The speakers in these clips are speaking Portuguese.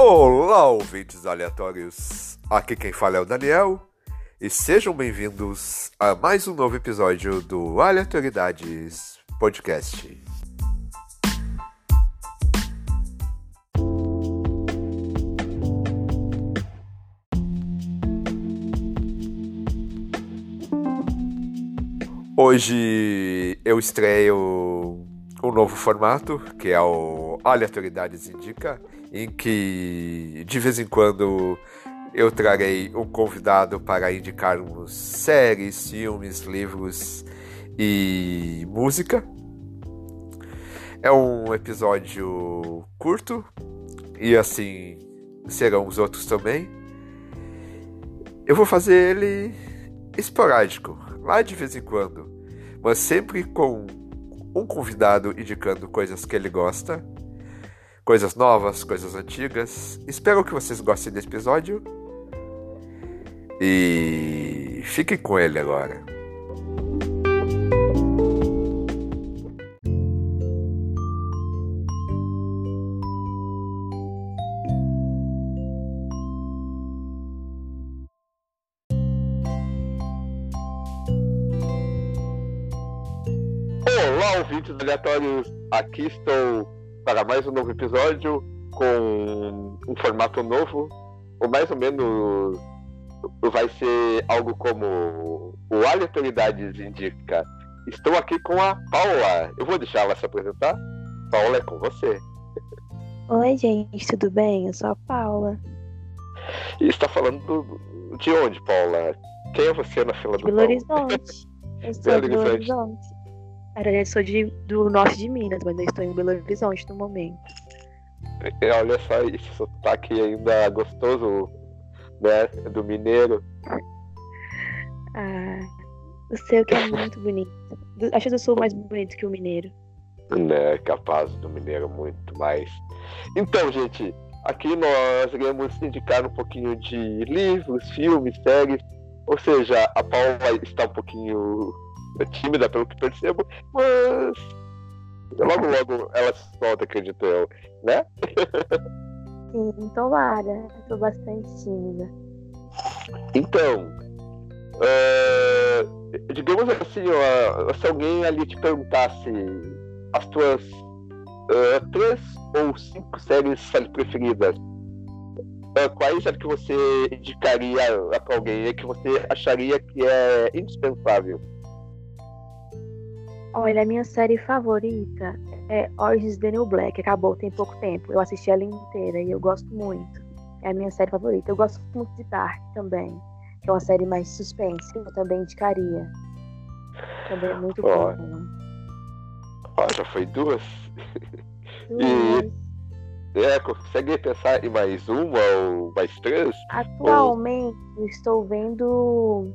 Olá, ouvintes aleatórios! Aqui quem fala é o Daniel e sejam bem-vindos a mais um novo episódio do Aleatoriedades Podcast. Hoje eu estreio um novo formato, que é o Aleatoriedades Indica, em que de vez em quando eu trarei um convidado para indicarmos séries, filmes, livros e música. É um episódio curto e assim serão os outros também. Eu vou fazer ele esporádico, lá de vez em quando, mas sempre com um convidado indicando coisas que ele gosta, coisas novas, coisas antigas. Espero que vocês gostem desse episódio e fiquem com ele agora. Olá, ouvintes aleatórios. Aqui estou para mais um novo episódio com um formato novo, ou mais ou menos vai ser algo como o Aleatoriedades indica. Estou aqui com a Paula. Eu vou deixar ela se apresentar. Paula, é com você. Oi, gente, tudo bem? Eu sou a Paula. E está falando de onde, Paula? Quem é você na fila de do Belo Horizonte. Eu sou Belo Horizonte. Na verdade, eu sou de, do norte de Minas, mas eu estou em Belo Horizonte no momento. Olha só, esse sotaque ainda gostoso, né? Do mineiro. Ah, o seu que é muito bonito. Acho que eu sou mais bonito que o mineiro. Né, capaz do mineiro muito mais. Então, gente, aqui nós iremos indicar um pouquinho de livros, filmes, séries. Ou seja, a Paula está um pouquinho tímida, pelo que percebo, mas logo, logo ela se solta, acredito eu, né? Sim, tomara. Estou bastante tímida. Então, uh, digamos assim, ó, se alguém ali te perguntasse as tuas uh, três ou cinco séries preferidas, uh, quais é que você indicaria para alguém que você acharia que é indispensável? Olha, a minha série favorita é Orange is the New Black. Acabou tem pouco tempo. Eu assisti ela inteira e eu gosto muito. É a minha série favorita. Eu gosto muito de Dark também, que é uma série mais suspense. Eu também indicaria. Também é muito boa. Oh, já foi duas? duas. E é, consegue pensar em mais uma ou mais três? Atualmente ou... eu estou vendo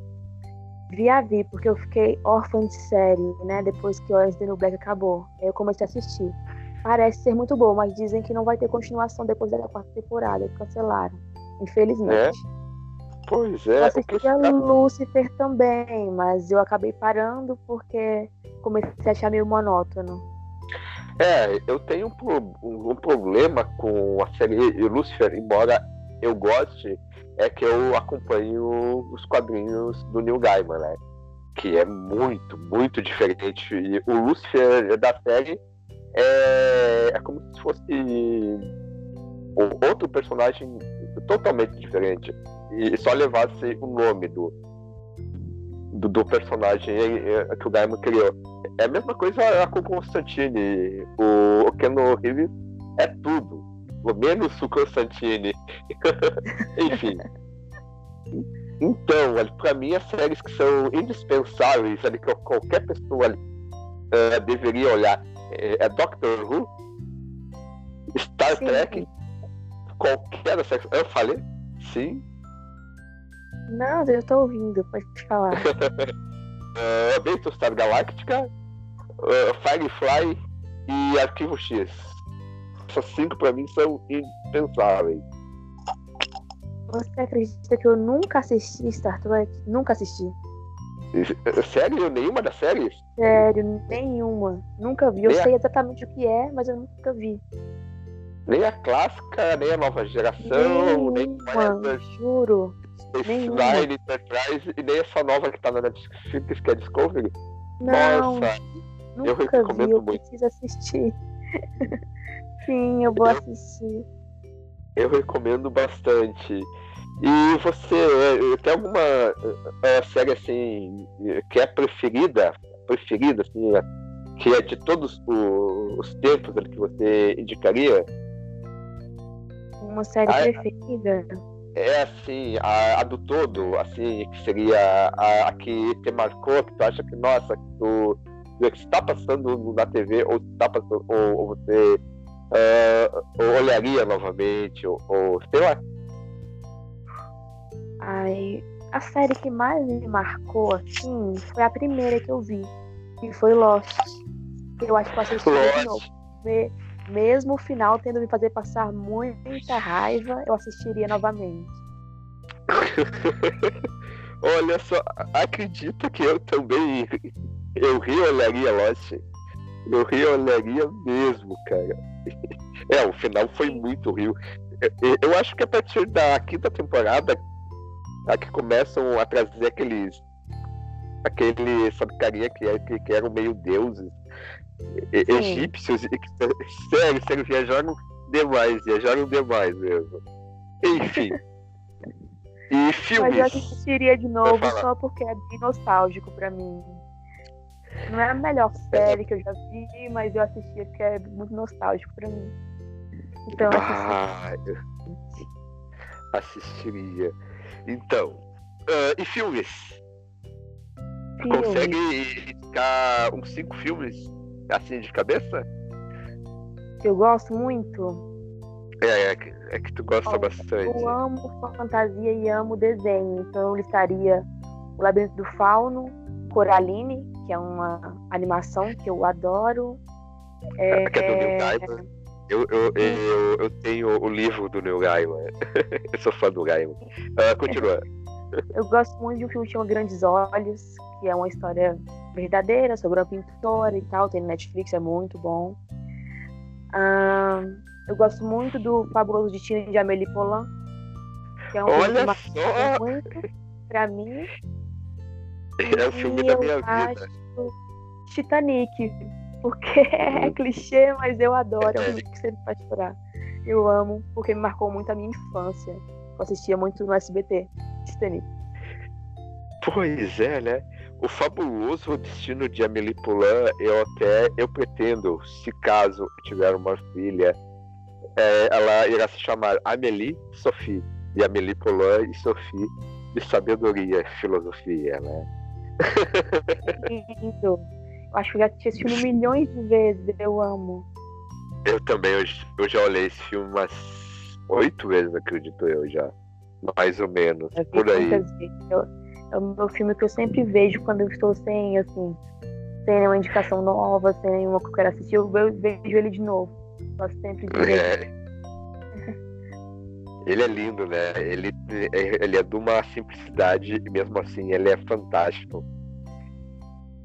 via vi, porque eu fiquei órfã de série, né? Depois que Orange the New Black acabou. Aí eu comecei a assistir. Parece ser muito bom, mas dizem que não vai ter continuação depois da quarta temporada. Cancelaram. Infelizmente. É? Pois é. Eu assisti a Lucifer também, mas eu acabei parando porque comecei a achar meio monótono. É, eu tenho um, um, um problema com a série Lucifer, embora eu goste, é que eu acompanho os quadrinhos do Neil Gaiman, né? Que é muito, muito diferente. E o Lucifer da série é, é como se fosse outro personagem totalmente diferente. E só levasse o nome do, do, do personagem que o Gaiman criou. É a mesma coisa com o Constantine. O, o Ken Reeves é tudo menos o Constantine. Enfim. Então, para mim, as séries que são indispensáveis, ali, que qualquer pessoa ali, uh, deveria olhar, é, é, Doctor Who, Star sim. Trek, qualquer das séries. Eu falei? Sim. Não, eu tô ouvindo, pode falar. uh, Battlestar Galactica, uh, Firefly e Arquivo X essas cinco para mim são indispensáveis. Você acredita que eu nunca assisti Star Trek? Nunca assisti. Sério? Nenhuma das séries? Sério, nenhuma. Nunca vi. Eu é. sei exatamente o que é, mas eu nunca vi. Nem a clássica, nem a nova geração, nem Mano, juro. Nine Enterprise e nem essa nova que tá na Netflix, que é Discovery. Não, Nossa, eu recomendo vi, eu muito. preciso assistir. Sim, eu vou assistir. Eu recomendo bastante. E você eh, tem alguma uh, série assim que é preferida? Preferida, assim, que é de todos os tempos que você indicaria? Uma série ah, preferida? É assim, a, a, do todo, assim, que seria a, a, que te marcou, que tu acha que, nossa, que tu, que está passando na TV, ou está passando, ou, ou você uh, olharia novamente, ou, ou sei lá. Ai, a série que mais me marcou, assim, foi a primeira que eu vi, que foi Lost. Eu acho que eu assisti de novo. Mesmo o final tendo me fazer passar muita raiva, eu assistiria novamente. Olha só, acredita que eu também eu olharia Lost. Eu olharia mesmo, cara. É, o final foi muito rio. Eu acho que a partir da quinta temporada a que começam a trazer aqueles aquele sabe carinha que, é, que, que eram meio deuses egípcios e que, sério, sério, viajaram demais, viajaram demais mesmo. Enfim. e filmes. Mas eu assistiria de novo só porque é bem nostálgico pra mim. Não é a melhor série que eu já vi, mas eu assistia porque é muito nostálgico pra mim. Então eu ah, assistiria. Então, uh, e filmes? Filme. Consegue indicar uns cinco filmes assim de cabeça? Eu gosto muito. É, é, que, é que tu gosta bastante. Eu amo fantasia e amo desenho. Então eu listaria O Labirinto do Fauno, Coraline, que é uma animação que eu adoro. É, que é do Neil Gaiman. Eu, eu, eu, eu, tenho o livro do Neil Gaiman. eu sou fã do Gaiman. Uh, continua. Eu gosto muito de um filme que chama Grandes Olhos, que é uma história verdadeira sobre uma pintora e tal. Tem no Netflix, é muito bom. Uh, eu gosto muito do Fabuloso Destino de Amélie Poulain, que é um Olha filme que só! muito pra mim. É o filme da minha vida. Titanic, porque é hum. clichê, mas eu adoro. É um filme que sempre faz chorar. Eu amo, porque me marcou muito a minha infância. Eu assistia muito no SBT, Titanic. Pois é, né? O fabuloso destino de Amélie Poulain, eu até eu pretendo, se caso tiver uma filha, é, ela irá se chamar Amélie Sophie. E Amélie Poulain e Sophie de sabedoria e filosofia, né? Lindo. Eu acho que já tinha assistido milhões de vezes, eu amo. Eu também, eu, eu já olhei esse filme umas oito vezes, acredito eu já. Mais ou menos, por aí. Eu, é o meu filme que eu sempre vejo quando eu estou sem, assim, sem nenhuma indicação nova, sem nenhuma que eu quero assistir, eu vejo ele de novo. Gosto sempre de ver. É. Ele é lindo, né? Ele, ele é de uma simplicidade e mesmo assim ele é fantástico.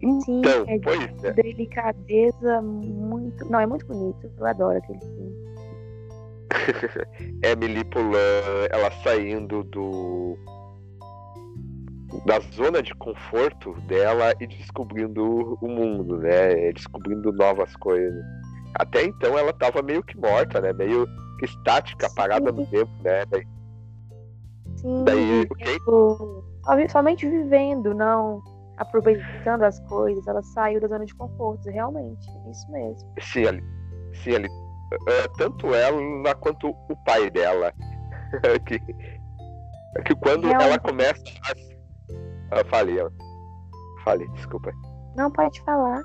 Sim, então, é pois é. delicadeza muito. Não, é muito bonito. Eu adoro aquele filme. Emily Poulain, ela saindo do da zona de conforto dela e descobrindo o mundo, né? Descobrindo novas coisas. Até então ela estava meio que morta, né? Meio que estática, parada no tempo, né? Daí, Sim, daí, tipo, somente vivendo, não aproveitando as coisas. Ela saiu da zona de conforto, realmente, isso mesmo. Sim, ali, sim, uh, tanto ela quanto o pai dela. que, que quando realmente. ela começa a ah, falei, falei, desculpa. Não pode falar.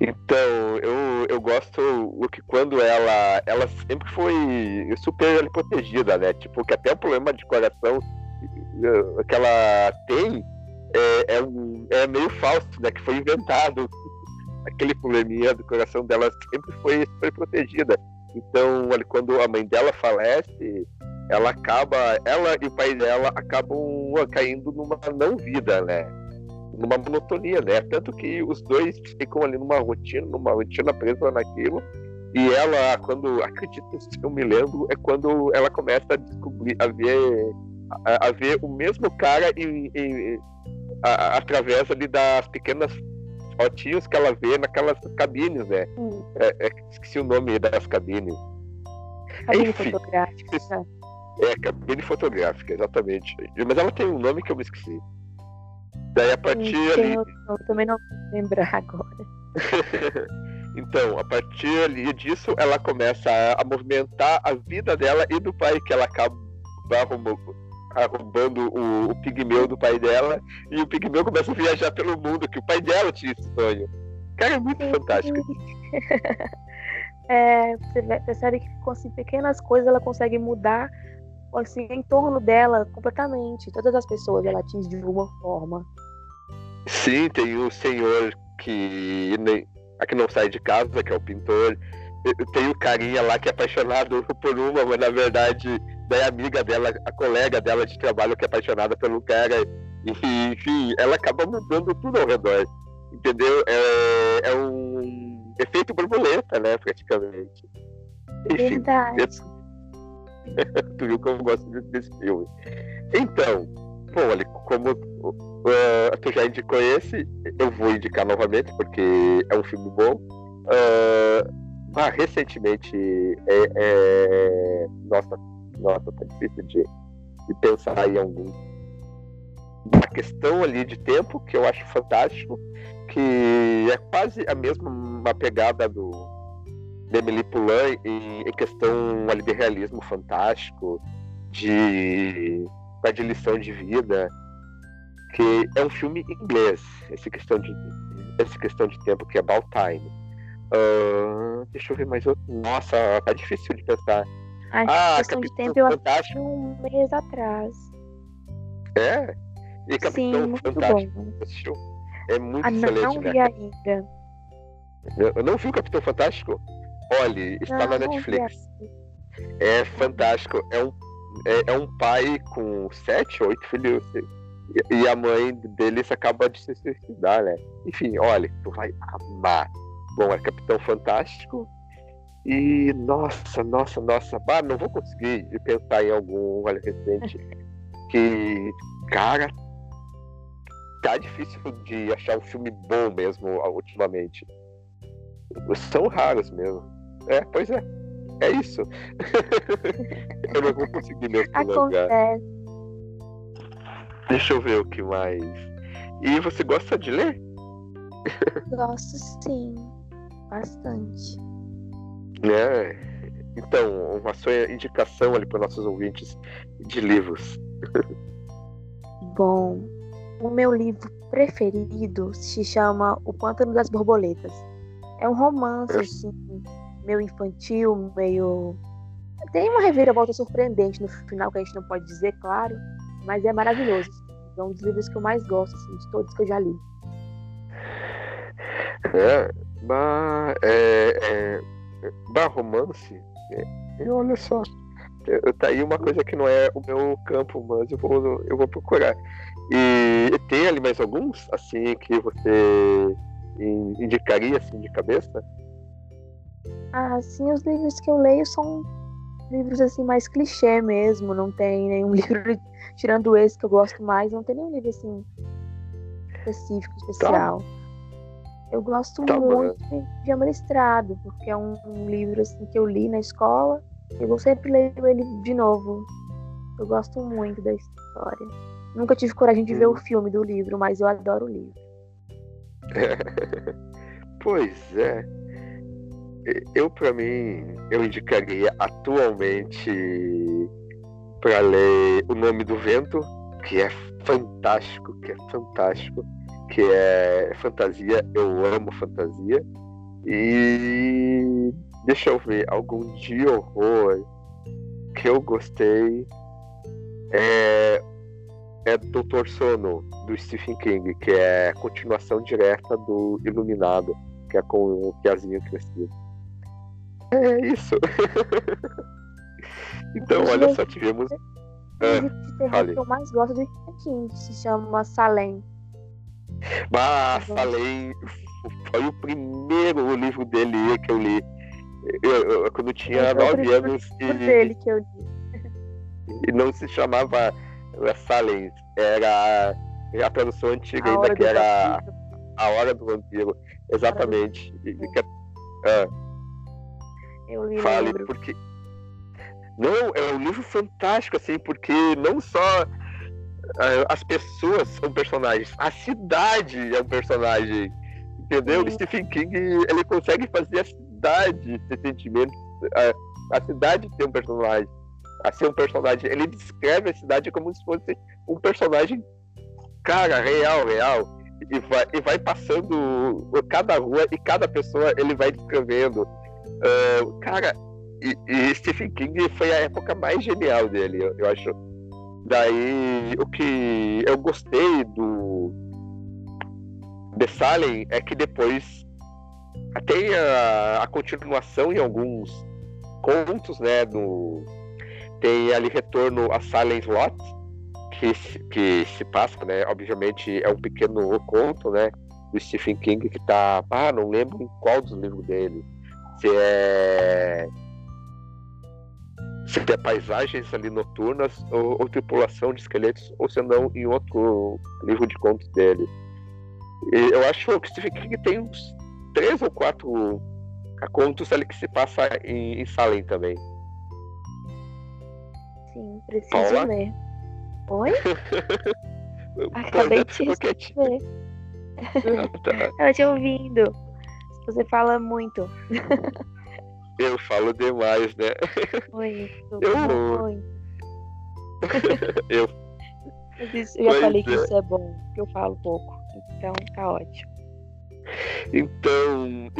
Então, eu, eu gosto o que quando ela ela sempre foi super protegida, né? Tipo, que até o problema de coração eh, que ela tem é, é, é meio falso, né? Que foi inventado. Aquele probleminha do coração dela sempre foi super protegida. Então, quando a mãe dela falece, ela acaba, ela e o pai dela acabam caindo numa não vida, né? Numa monotonia, né? Tanto que os dois ficam ali numa rotina, numa rotina presa naquilo, E ela, quando, acredito, se eu me lembro, é quando ela começa a descobrir, a ver, a, a ver o mesmo cara em, em, a, através ali das pequenas fotinhos que ela vê naquelas cabines, né? Hum. É, é, esqueci o nome das cabines. Cabine Enfim, fotográfica. É, cabine fotográfica, exatamente. Mas ela tem um nome que eu me esqueci. Daí a partir ali. Eu, também não lembrar agora. então, a partir ali disso, ela começa a, a, movimentar a vida dela e do pai, que ela acaba arrumando, arrombando o, o pigmeu do pai dela, e o pigmeu começa a viajar pelo mundo, que o pai dela tinha esse sonho. Cara, é muito fantástico. é, você percebe que com assim, pequenas coisas ela consegue mudar assim, em torno dela completamente. Todas as pessoas ela atinge de alguma forma. Sim, tem o senhor que, nem, que não sai de casa, que é o pintor. Tem o carinha lá que é apaixonado por uma, mas na verdade a amiga dela, a colega dela de trabalho que é apaixonada pelo cara. E, enfim, ela acaba mudando tudo ao redor. Entendeu? É, é um efeito borboleta, né, praticamente. Enfim, Verdade. tu viu como eu gosto desse filme. Então, bom, ali, como uh, tu já indicou esse, eu vou indicar novamente, porque é um filme bom. Uh, ah, recentemente, é, é... nossa, nossa, tá difícil de, de pensar em algum. Uma questão ali de tempo que eu acho fantástico, que é quase a mesma pegada do, Emily Poulain em, em questão ali, de realismo fantástico, de, de lição de vida, que é um filme inglês, essa questão de, essa questão de tempo que é About Time. Uh, deixa eu ver mais outro. Nossa, tá difícil de pensar. Acho ah, questão de tempo eu assisti um mês atrás. É? E Capitão Sim, muito Fantástico. Bom. É muito ah, excelente, não né? vi ainda. Eu não vi o Capitão Fantástico? Olhe, está não, na Netflix. É fantástico. É um, é, é, um pai com sete, oito filhos. E, e a mãe deles acaba de se suicidar, né? Enfim, olha, tu vai amar. Bom, é Capitão Fantástico. E nossa, nossa, nossa, bah, não vou conseguir pensar em algum olha, recente que, cara, tá difícil de achar um filme bom mesmo ultimamente. São raros mesmo. É, pois é. É isso. eu não vou conseguir me prolongar. Deixa eu ver o que mais. E você gosta de ler? Gosto sim. Bastante. É. Então, uma sua indicação ali para nossos ouvintes de livros. Bom, o meu livro preferido se chama O Pântano das Borboletas. É um romance, assim, meio infantil, meio. Tem uma reviravolta surpreendente no final, que a gente não pode dizer, claro, mas é maravilhoso. É um dos livros que eu mais gosto, assim, de todos que eu já li. É, bah, é, é, bah romance. É, olha só, tá aí uma coisa que não é o meu campo, mas eu vou, eu vou procurar. E tem ali mais alguns, assim, que você indicaria, assim, de cabeça? Ah, sim, os livros que eu leio são livros assim mais clichê mesmo, não tem nenhum livro tirando esse que eu gosto mais, não tem nenhum livro assim específico, especial. Tá. Eu gosto tá muito bom. de Amor Estrado, porque é um, um, livro assim que eu li na escola e eu sempre leio ele de novo. Eu gosto muito da história. Nunca tive coragem de hum. ver o filme do livro, mas eu adoro o livro. pois é eu para mim eu indicaria atualmente para ler o nome do vento que é fantástico que é fantástico que é fantasia. Eu amo fantasia. E deixa eu ver algum de horror que eu gostei é é Doutor Sono do Stephen King que é continuação direta do Iluminado que é com o Piazinho crescido é isso. então, olha só, tivemos. O ah, que eu mais gosto de King, se chama Salem. Ah, Salem foi o primeiro livro dele que eu li. Eu, eu, quando tinha nove anos e, dele que eu li. e não se chamava Silence, era a tradução antiga a ainda que era vampiro. a hora do vampiro. Exatamente. E, ah, eu li Fale, lembro. porque não, é um livro fantástico, assim, porque não só uh, as pessoas são personagens, a cidade é um personagem. Entendeu? Sim. Stephen King, ele consegue fazer a cidade ter sentimentos. A, a cidade ter um personagem. A ser um personagem. Ele descreve a cidade como se fosse um personagem, cara, real, real. E vai, e vai passando cada rua e cada pessoa ele vai descrevendo. Uh, cara, e, e, Stephen King foi a época mais genial dele, eu, eu acho. Daí, o que eu gostei do The Salem é que depois tem a, a continuação em alguns contos, né? No, tem ali retorno a Silent Lot, que, que se passa, né? Obviamente é um pequeno conto, né? Do Stephen King que tá. Ah, não lembro em qual dos livros dele. Se é se tem paisagens ali noturnas ou, ou, tripulação de esqueletos, ou se não em outro livro de contos dele. E eu acho que Stephen King tem uns três ou quatro contos ali que se passa em, em Salem também. Sim, preciso Paula? ler. Oi? Acabei de ver. Ah, tá. Eu te ouvindo. Você fala muito. Eu falo demais, né? Oi, eu... Oi. eu. Eu já pois falei é. que isso é bom, que eu falo pouco. Então tá ótimo. Então,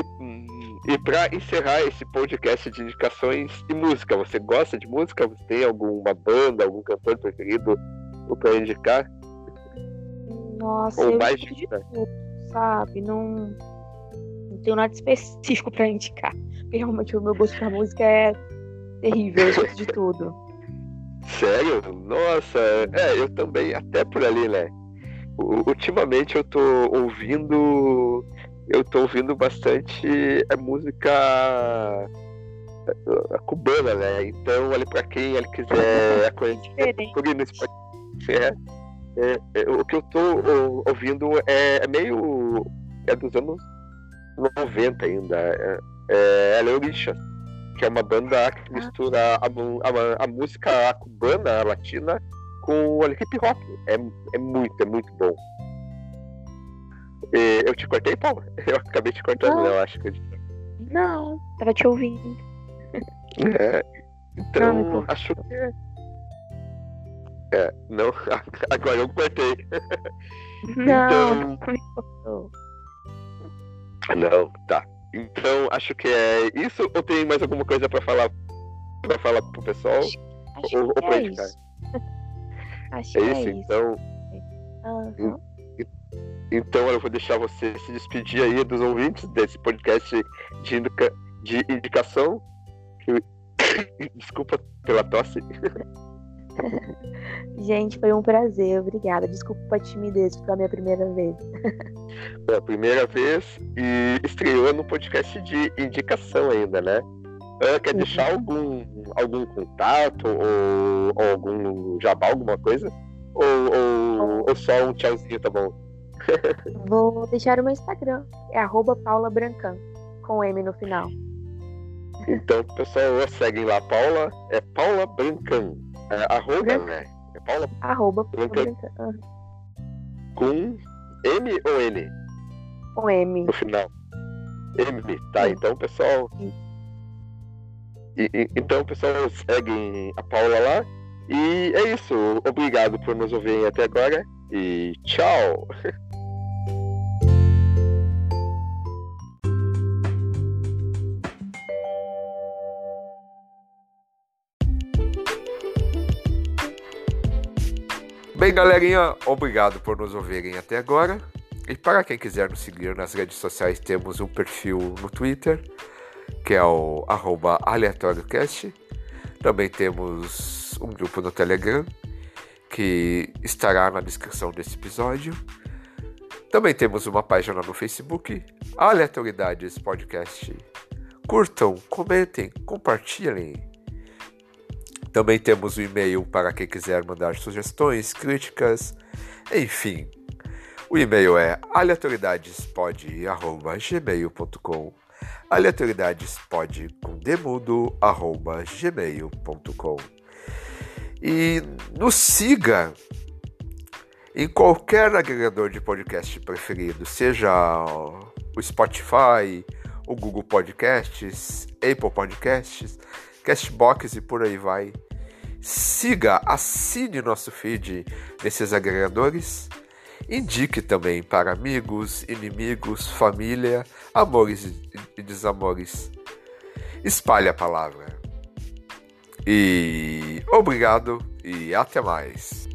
e, e para encerrar esse podcast de indicações e música, você gosta de música? Você tem alguma banda, algum cantor preferido para indicar? Nossa, Ou eu mais de tudo, sabe? Não, não tenho nada específico para indicar. Porque realmente o meu gosto pra música é terrível, eu de tudo. Sério? Nossa, é, eu também, até por ali, né? ultimamente eu tô ouvindo. Eu tô ouvindo bastante a é, música a cubana, né? Então, olha para quem ele quiser conhecer, é, é, é, o que eu tô ouvindo é, é, meio. é dos anos 90 ainda. É, é Aleorixa, que é uma banda que ah. mistura a, a, a música cubana, a latina, com o hip hop. É, é muito, é muito bom. E eu te cortei, Paula? Eu acabei te cortando, não. eu acho que. Não, tava te ouvindo. É, então, não, acho que. É. é, não, agora eu cortei. Não, então... Não, tá. Então, acho que é isso. Ou tem mais alguma coisa para falar para falar pro pessoal? Acho, acho ou, ou pra é indicar? Isso. acho é, é isso, então. Uhum. Então eu vou deixar você se despedir aí dos ouvintes desse podcast de, indica... de indicação. Desculpa pela tosse. Gente, foi um prazer, obrigada. Desculpa a timidez, foi a minha primeira vez. É a primeira vez e estreou no podcast de indicação ainda, né? Uh, quer deixar algum, algum contato ou, ou, algum jabá, alguma coisa? Ou, ou, ou, só um tchauzinho, tá bom? Vou deixar o meu Instagram, é arroba Paula Brancan, com M no final. Então, pessoal, seguem lá, Paula, é Paula Brancan. É, arroba, Branca. né? É Paula? Arroba. Uhum. Com M ou N? Com M. No final. M, tá. Sim. Então, pessoal. E, e, então, pessoal, seguem a Paula lá. E é isso. Obrigado por nos ouvirem até agora. E tchau! Bem, galerinha, obrigado por nos ouvirem até agora. E para quem quiser nos seguir nas redes sociais, temos um perfil no Twitter, que é o aleatóriocast. Também temos um grupo no Telegram, que estará na descrição desse episódio. Também temos uma página no Facebook, Aleatoriedades Podcast Curtam, comentem, compartilhem. Também temos o e-mail para quem quiser mandar sugestões, críticas, enfim. O e-mail é aleatoriedadespod.gmail.com aleatoriedadespod E nos siga em qualquer agregador de podcast preferido, seja o Spotify, o Google Podcasts, Apple Podcasts, Castbox e por aí vai. Siga, assine nosso feed nesses agregadores. Indique também para amigos, inimigos, família, amores e desamores. Espalhe a palavra. E obrigado e até mais.